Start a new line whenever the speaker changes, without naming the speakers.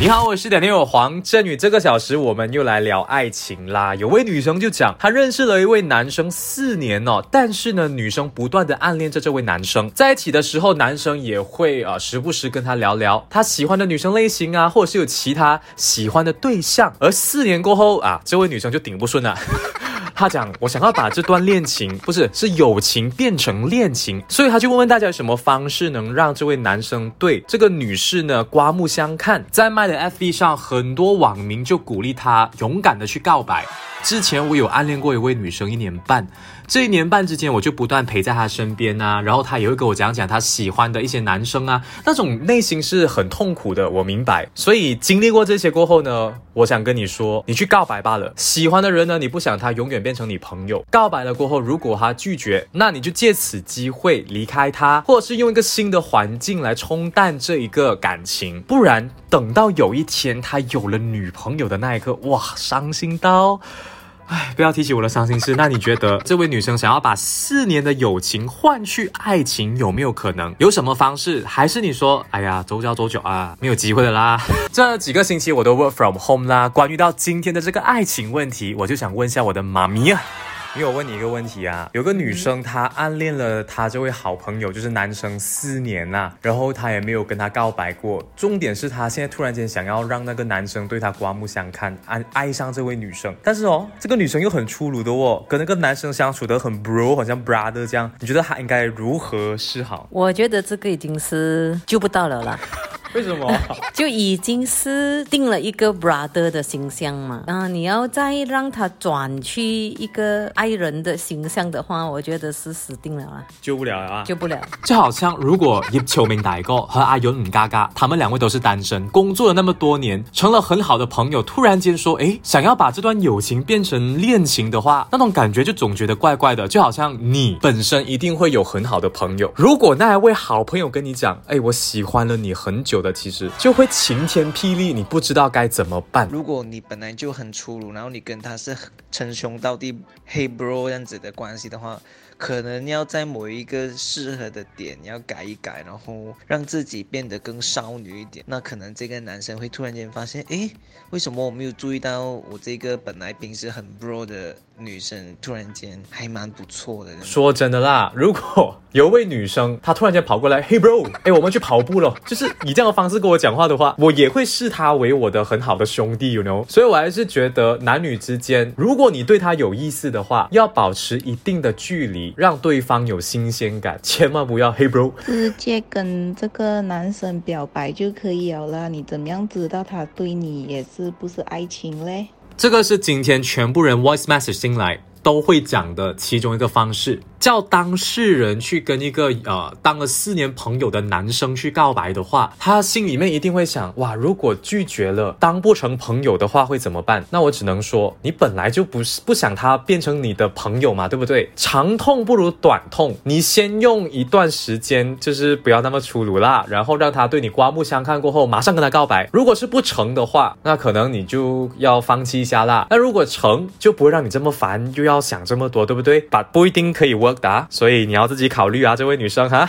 你好，我是点点友黄振宇。这个小时我们又来聊爱情啦。有位女生就讲，她认识了一位男生四年哦，但是呢，女生不断的暗恋着这位男生，在一起的时候，男生也会呃时不时跟她聊聊他喜欢的女生类型啊，或者是有其他喜欢的对象。而四年过后啊，这位女生就顶不顺了。他讲，我想要把这段恋情，不是是友情变成恋情，所以他就问问大家有什么方式能让这位男生对这个女士呢刮目相看。在卖的 FB 上，很多网民就鼓励他勇敢的去告白。之前我有暗恋过一位女生一年半，这一年半之间我就不断陪在她身边啊，然后她也会跟我讲讲她喜欢的一些男生啊，那种内心是很痛苦的，我明白。所以经历过这些过后呢，我想跟你说，你去告白罢了。喜欢的人呢，你不想他永远变成你朋友。告白了过后，如果他拒绝，那你就借此机会离开他，或者是用一个新的环境来冲淡这一个感情。不然等到有一天他有了女朋友的那一刻，哇，伤心到。唉，不要提起我的伤心事。那你觉得这位女生想要把四年的友情换去爱情，有没有可能？有什么方式？还是你说，哎呀，走脚走久啊，没有机会的啦？这几个星期我都 work from home 啦。关于到今天的这个爱情问题，我就想问一下我的妈咪啊。因为我问你一个问题啊，有个女生她暗恋了她这位好朋友，就是男生四年呐、然后她也没有跟他告白过。重点是她现在突然间想要让那个男生对她刮目相看，爱爱上这位女生。但是哦，这个女生又很粗鲁的哦，跟那个男生相处得很 bro，好像 brother 这样。你觉得她应该如何是好？
我觉得这个已经是 救不到了啦，
为什么？
就已经是定了一个 brother 的形象嘛。啊，你要再让他转去一个爱人的形象的话，我觉得是死定了啊，
救不了了啊！
救不了。
就好像如果叶秋明大哥和阿勇五嘎嘎，他们两位都是单身，工作了那么多年，成了很好的朋友，突然间说，哎，想要把这段友情变成恋情的话，那种感觉就总觉得怪怪的。就好像你本身一定会有很好的朋友，如果那一位好朋友跟你讲，哎，我喜欢了你很久的，其实就会晴天霹雳，你不知道该怎么办。
如果你本来就很粗鲁，然后你跟他是称兄道弟、黑 bro 这样子的关系的话，可能要在某一个适合的点要改一改，然后让自己变得更少女一点。那可能这个男生会突然间发现，诶，为什么我没有注意到我这个本来平时很 bro 的女生，突然间还蛮不错的。
说真的啦，如果有一位女生，她突然间跑过来，嘿 bro，哎，我们去跑步了，就是以这样的方式跟我讲话的话，我也会视她为我的很好的兄弟，you know。所以我还是觉得男女之间，如果你对他有意思的话，要保持一定的距离，让对方有新鲜感，千万不要嘿 bro。
直接跟这个男生表白就可以了啦。你怎么样知道他对你也是不是爱情嘞？
这个是今天全部人 voice message 进来都会讲的其中一个方式，叫当事人去跟一个呃当了四年朋友的男生去告白的话，他心里面一定会想：哇，如果拒绝了，当不成朋友的话会怎么办？那我只能说，你本来就不是不想他变成你的朋友嘛，对不对？长痛不如短痛，你先用一段时间，就是不要那么粗鲁啦，然后让他对你刮目相看过后，马上跟他告白。如果是不成的话，那可能你就要放弃一下啦。那如果成，就不会让你这么烦，又要想这么多，对不对？把不一定可以 work 的，所以你要自己考虑啊，这位女生哈。